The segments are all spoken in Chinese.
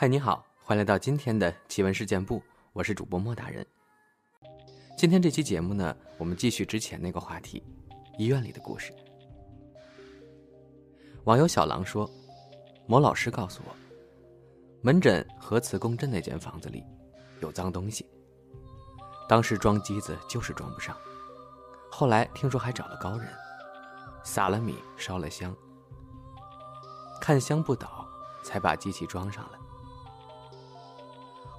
嗨，你好，欢迎来到今天的奇闻事件部，我是主播莫大人。今天这期节目呢，我们继续之前那个话题，医院里的故事。网友小狼说，某老师告诉我，门诊核磁共振那间房子里有脏东西，当时装机子就是装不上，后来听说还找了高人，撒了米烧了香，看香不倒，才把机器装上了。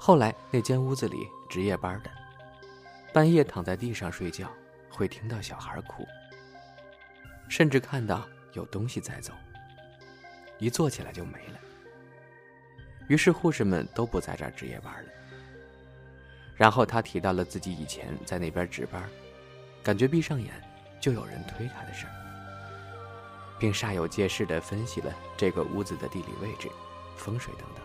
后来那间屋子里值夜班的，半夜躺在地上睡觉，会听到小孩哭，甚至看到有东西在走，一坐起来就没了。于是护士们都不在这儿值夜班了。然后他提到了自己以前在那边值班，感觉闭上眼就有人推他的事儿，并煞有介事地分析了这个屋子的地理位置、风水等等。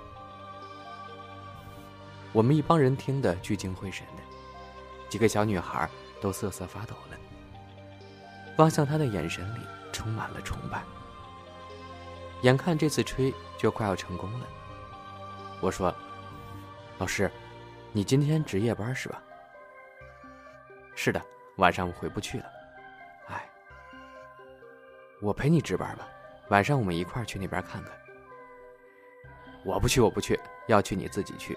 我们一帮人听得聚精会神的，几个小女孩都瑟瑟发抖了，望向他的眼神里充满了崇拜。眼看这次吹就快要成功了，我说：“老师，你今天值夜班是吧？”“是的，晚上我回不去了。”“哎，我陪你值班吧，晚上我们一块儿去那边看看。”“我不去，我不去，要去你自己去。”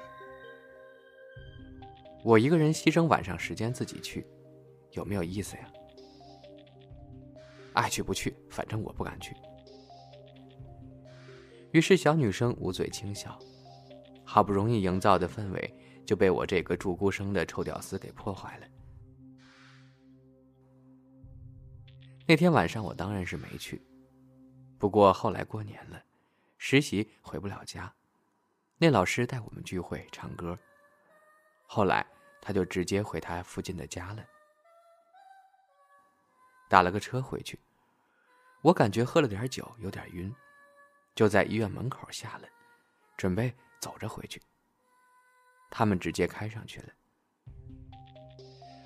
我一个人牺牲晚上时间自己去，有没有意思呀？爱去不去，反正我不敢去。于是小女生捂嘴轻笑，好不容易营造的氛围就被我这个注孤生的臭屌丝给破坏了。那天晚上我当然是没去，不过后来过年了，实习回不了家，那老师带我们聚会唱歌，后来。他就直接回他附近的家了，打了个车回去。我感觉喝了点酒，有点晕，就在医院门口下了，准备走着回去。他们直接开上去了。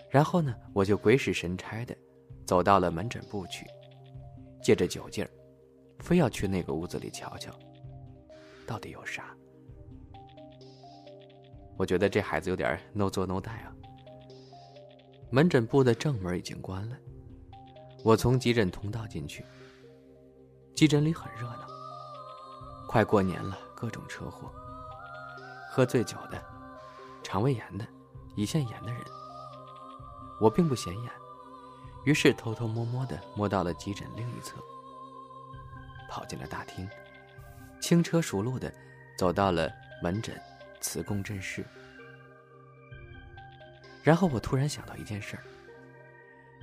然后呢，我就鬼使神差的走到了门诊部去，借着酒劲儿，非要去那个屋子里瞧瞧，到底有啥。我觉得这孩子有点 no 做 no die 啊。门诊部的正门已经关了，我从急诊通道进去。急诊里很热闹，快过年了，各种车祸，喝醉酒的，肠胃炎的，胰腺炎的人。我并不显眼，于是偷偷摸摸的摸到了急诊另一侧，跑进了大厅，轻车熟路的走到了门诊。磁共振室。然后我突然想到一件事儿：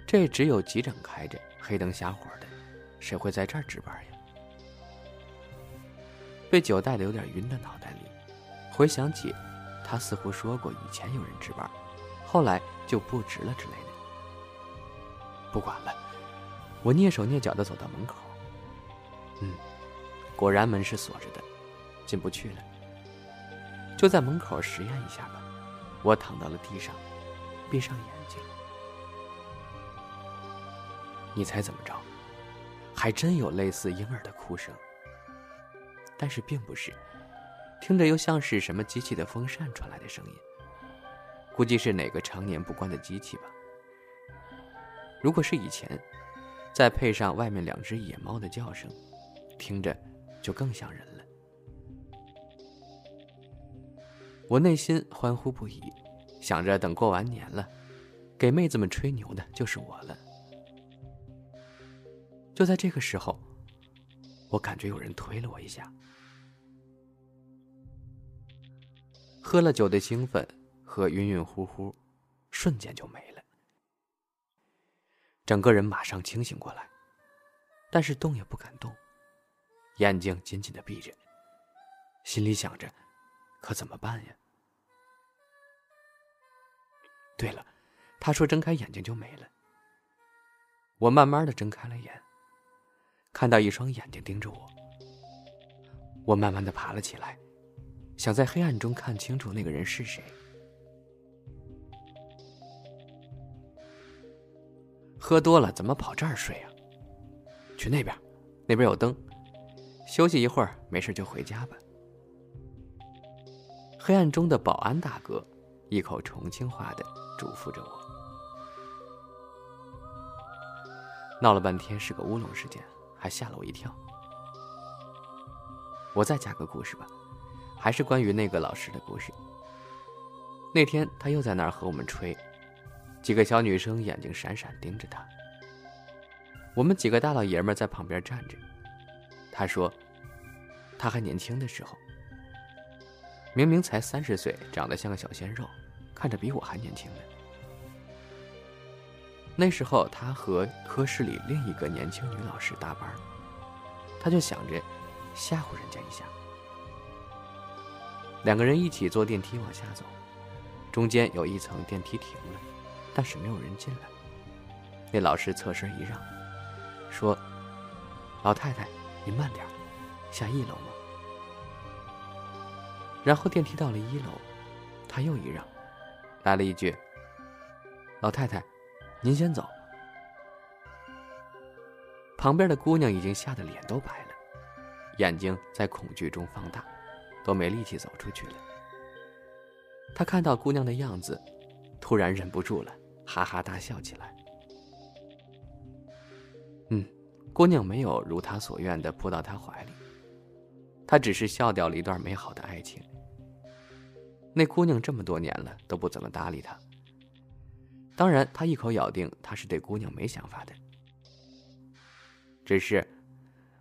这只有急诊开着，黑灯瞎火的，谁会在这儿值班呀？被酒带的有点晕的脑袋里，回想起他似乎说过以前有人值班，后来就不值了之类的。不管了，我蹑手蹑脚的走到门口。嗯，果然门是锁着的，进不去了。就在门口实验一下吧，我躺到了地上，闭上眼睛。你猜怎么着？还真有类似婴儿的哭声，但是并不是，听着又像是什么机器的风扇传来的声音，估计是哪个常年不关的机器吧。如果是以前，再配上外面两只野猫的叫声，听着就更像人了。我内心欢呼不已，想着等过完年了，给妹子们吹牛的就是我了。就在这个时候，我感觉有人推了我一下。喝了酒的兴奋和晕晕乎乎，瞬间就没了。整个人马上清醒过来，但是动也不敢动，眼睛紧紧的闭着，心里想着。可怎么办呀？对了，他说睁开眼睛就没了。我慢慢的睁开了眼，看到一双眼睛盯着我。我慢慢的爬了起来，想在黑暗中看清楚那个人是谁。喝多了怎么跑这儿睡啊？去那边，那边有灯。休息一会儿，没事就回家吧。黑暗中的保安大哥一口重庆话的嘱咐着我。闹了半天是个乌龙事件，还吓了我一跳。我再加个故事吧，还是关于那个老师的故事。那天他又在那儿和我们吹，几个小女生眼睛闪闪盯着他。我们几个大老爷们在旁边站着。他说，他还年轻的时候。明明才三十岁，长得像个小鲜肉，看着比我还年轻呢。那时候他和科室里另一个年轻女老师搭班，他就想着吓唬人家一下。两个人一起坐电梯往下走，中间有一层电梯停了，但是没有人进来。那老师侧身一让，说：“老太太，您慢点，下一楼？”然后电梯到了一楼，他又一让，来了一句：“老太太，您先走。”旁边的姑娘已经吓得脸都白了，眼睛在恐惧中放大，都没力气走出去了。他看到姑娘的样子，突然忍不住了，哈哈大笑起来。嗯，姑娘没有如他所愿的扑到他怀里，他只是笑掉了一段美好的爱情。那姑娘这么多年了都不怎么搭理他。当然，他一口咬定他是对姑娘没想法的。只是，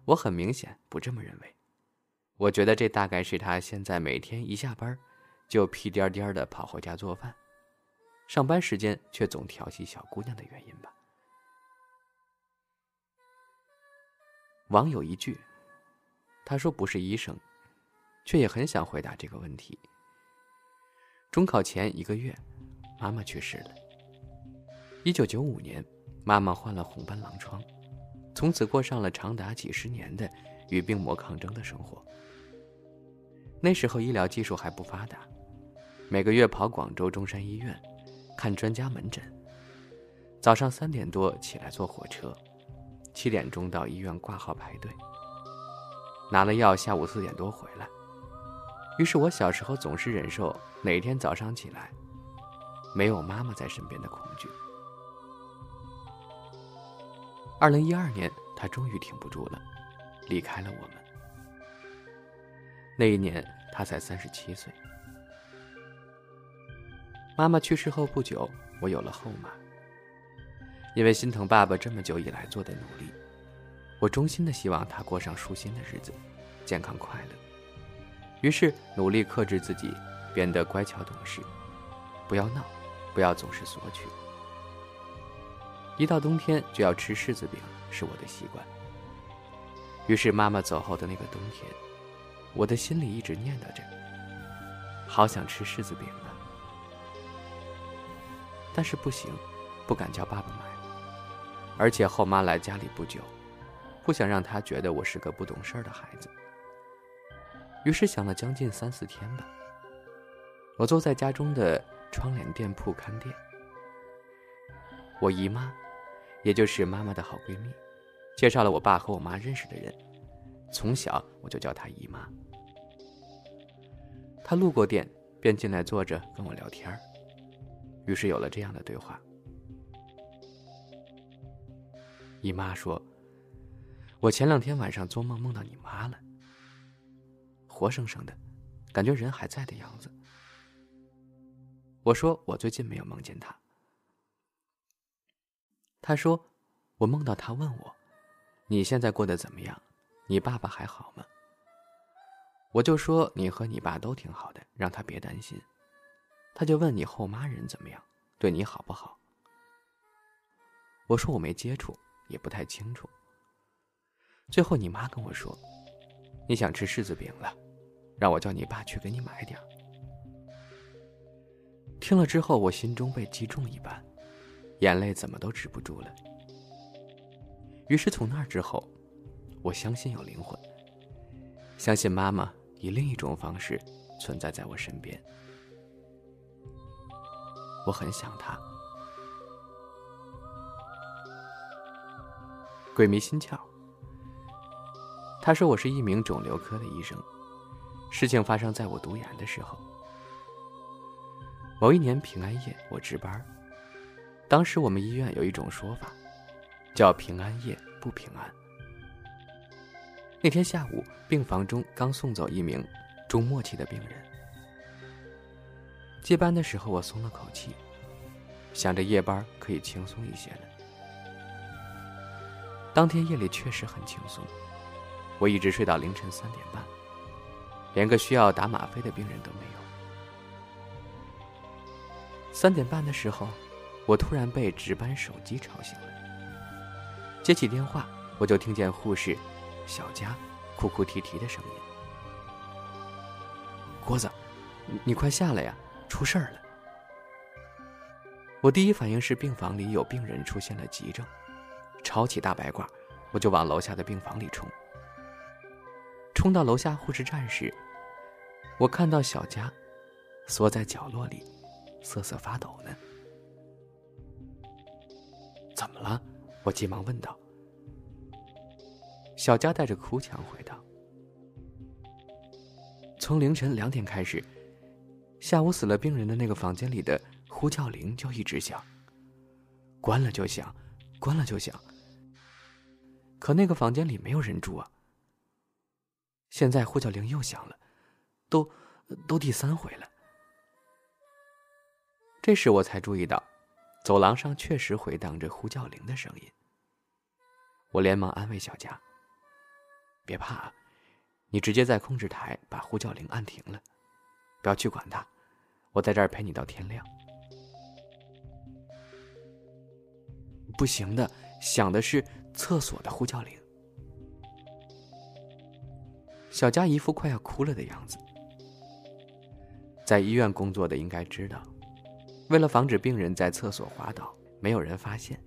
我很明显不这么认为。我觉得这大概是他现在每天一下班，就屁颠颠的跑回家做饭，上班时间却总调戏小姑娘的原因吧。网友一句，他说不是医生，却也很想回答这个问题。中考前一个月，妈妈去世了。一九九五年，妈妈患了红斑狼疮，从此过上了长达几十年的与病魔抗争的生活。那时候医疗技术还不发达，每个月跑广州中山医院看专家门诊，早上三点多起来坐火车，七点钟到医院挂号排队，拿了药，下午四点多回来。于是我小时候总是忍受哪天早上起来没有妈妈在身边的恐惧。二零一二年，他终于挺不住了，离开了我们。那一年他才三十七岁。妈妈去世后不久，我有了后妈。因为心疼爸爸这么久以来做的努力，我衷心的希望他过上舒心的日子，健康快乐。于是努力克制自己，变得乖巧懂事，不要闹，不要总是索取。一到冬天就要吃柿子饼，是我的习惯。于是妈妈走后的那个冬天，我的心里一直念叨着，好想吃柿子饼啊！但是不行，不敢叫爸爸买，而且后妈来家里不久，不想让她觉得我是个不懂事儿的孩子。于是想了将近三四天吧。我坐在家中的窗帘店铺看店。我姨妈，也就是妈妈的好闺蜜，介绍了我爸和我妈认识的人。从小我就叫她姨妈。她路过店，便进来坐着跟我聊天于是有了这样的对话。姨妈说：“我前两天晚上做梦梦到你妈了。”活生生的，感觉人还在的样子。我说我最近没有梦见他。他说，我梦到他问我，你现在过得怎么样？你爸爸还好吗？我就说你和你爸都挺好的，让他别担心。他就问你后妈人怎么样，对你好不好？我说我没接触，也不太清楚。最后你妈跟我说，你想吃柿子饼了。让我叫你爸去给你买点听了之后，我心中被击中一般，眼泪怎么都止不住了。于是从那之后，我相信有灵魂，相信妈妈以另一种方式存在在我身边。我很想她。鬼迷心窍。他说我是一名肿瘤科的医生。事情发生在我读研的时候，某一年平安夜，我值班。当时我们医院有一种说法，叫“平安夜不平安”。那天下午，病房中刚送走一名中末期的病人。接班的时候，我松了口气，想着夜班可以轻松一些了。当天夜里确实很轻松，我一直睡到凌晨三点半，连个需要打吗啡的病人都没有。三点半的时候，我突然被值班手机吵醒了。接起电话，我就听见护士小佳哭哭啼啼的声音：“郭子，你快下来呀，出事儿了！”我第一反应是病房里有病人出现了急症，抄起大白褂，我就往楼下的病房里冲。冲到楼下护士站时，我看到小佳缩在角落里。瑟瑟发抖呢？怎么了？我急忙问道。小佳带着哭腔回答：“从凌晨两点开始，下午死了病人的那个房间里的呼叫铃就一直响，关了就响，关了就响。可那个房间里没有人住啊。现在呼叫铃又响了，都都第三回了。”这时我才注意到，走廊上确实回荡着呼叫铃的声音。我连忙安慰小佳：“别怕，你直接在控制台把呼叫铃按停了，不要去管它，我在这儿陪你到天亮。”不行的，响的是厕所的呼叫铃。小佳一副快要哭了的样子。在医院工作的应该知道。为了防止病人在厕所滑倒，没有人发现，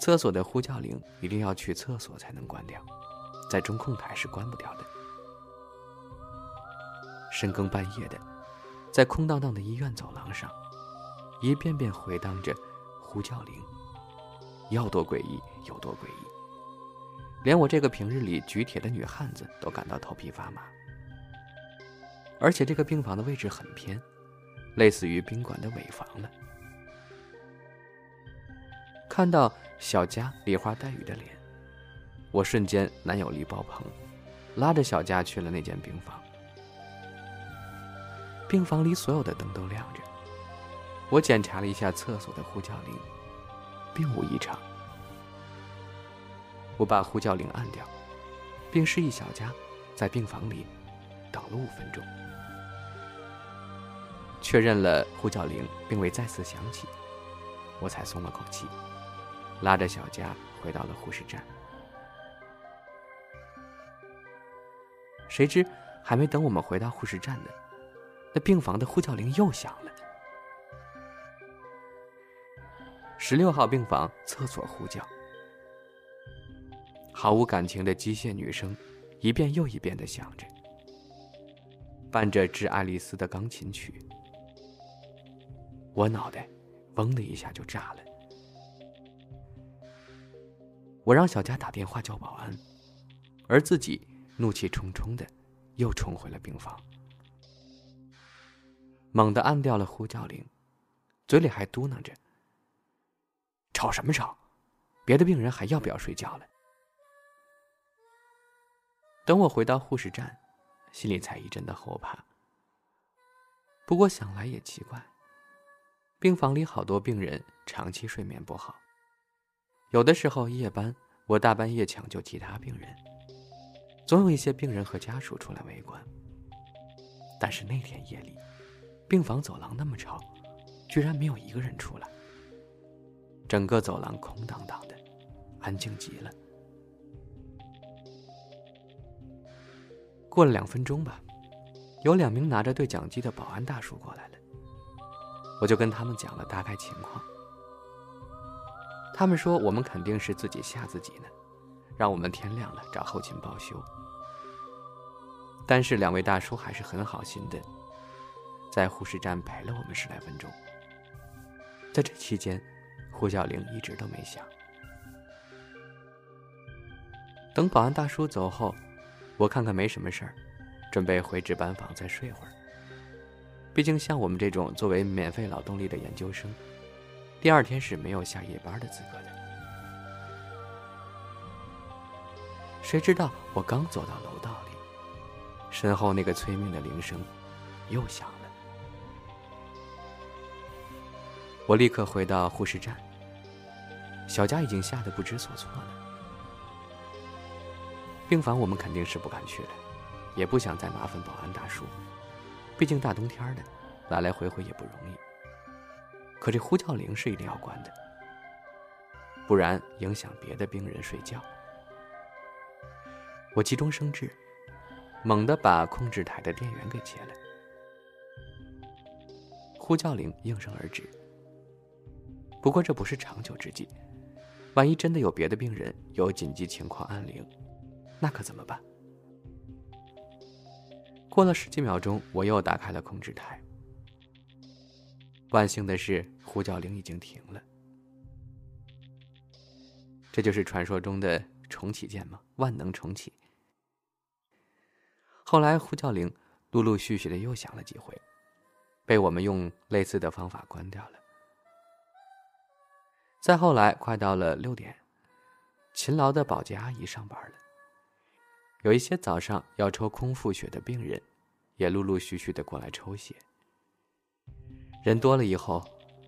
厕所的呼叫铃一定要去厕所才能关掉，在中控台是关不掉的。深更半夜的，在空荡荡的医院走廊上，一遍遍回荡着呼叫铃，要多诡异有多诡异，连我这个平日里举铁的女汉子都感到头皮发麻。而且这个病房的位置很偏。类似于宾馆的尾房了。看到小佳梨花带雨的脸，我瞬间男友力爆棚，拉着小佳去了那间病房。病房里所有的灯都亮着，我检查了一下厕所的呼叫铃，并无异常。我把呼叫铃按掉，并示意小佳在病房里等了五分钟。确认了呼叫铃并未再次响起，我才松了口气，拉着小佳回到了护士站。谁知还没等我们回到护士站呢，那病房的呼叫铃又响了。十六号病房厕所呼叫，毫无感情的机械女声，一遍又一遍的响着，伴着致爱丽丝的钢琴曲。我脑袋，嗡的一下就炸了。我让小佳打电话叫保安，而自己怒气冲冲的，又冲回了病房，猛地按掉了呼叫铃，嘴里还嘟囔着：“吵什么吵？别的病人还要不要睡觉了？”等我回到护士站，心里才一阵的后怕。不过想来也奇怪。病房里好多病人长期睡眠不好，有的时候夜班我大半夜抢救其他病人，总有一些病人和家属出来围观。但是那天夜里，病房走廊那么吵，居然没有一个人出来，整个走廊空荡荡的，安静极了。过了两分钟吧，有两名拿着对讲机的保安大叔过来了。我就跟他们讲了大概情况，他们说我们肯定是自己吓自己呢，让我们天亮了找后勤报修。但是两位大叔还是很好心的，在护士站陪了我们十来分钟。在这期间，呼叫铃一直都没响。等保安大叔走后，我看看没什么事儿，准备回值班房再睡会儿。毕竟像我们这种作为免费劳动力的研究生，第二天是没有下夜班的资格的。谁知道我刚走到楼道里，身后那个催命的铃声又响了。我立刻回到护士站，小佳已经吓得不知所措了。病房我们肯定是不敢去了，也不想再麻烦保安大叔，毕竟大冬天的，来来回回也不容易。可这呼叫铃是一定要关的，不然影响别的病人睡觉。我急中生智，猛地把控制台的电源给切了，呼叫铃应声而止。不过这不是长久之计，万一真的有别的病人有紧急情况按铃，那可怎么办？过了十几秒钟，我又打开了控制台。万幸的是，呼叫铃已经停了。这就是传说中的重启键吗？万能重启。后来呼叫铃陆陆续续的又响了几回，被我们用类似的方法关掉了。再后来，快到了六点，勤劳的保洁阿姨上班了。有一些早上要抽空腹血的病人，也陆陆续续的过来抽血。人多了以后，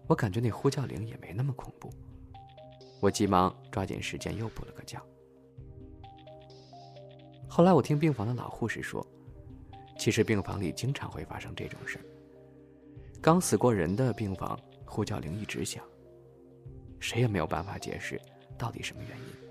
我感觉那呼叫铃也没那么恐怖。我急忙抓紧时间又补了个觉。后来我听病房的老护士说，其实病房里经常会发生这种事儿。刚死过人的病房，呼叫铃一直响。谁也没有办法解释到底什么原因。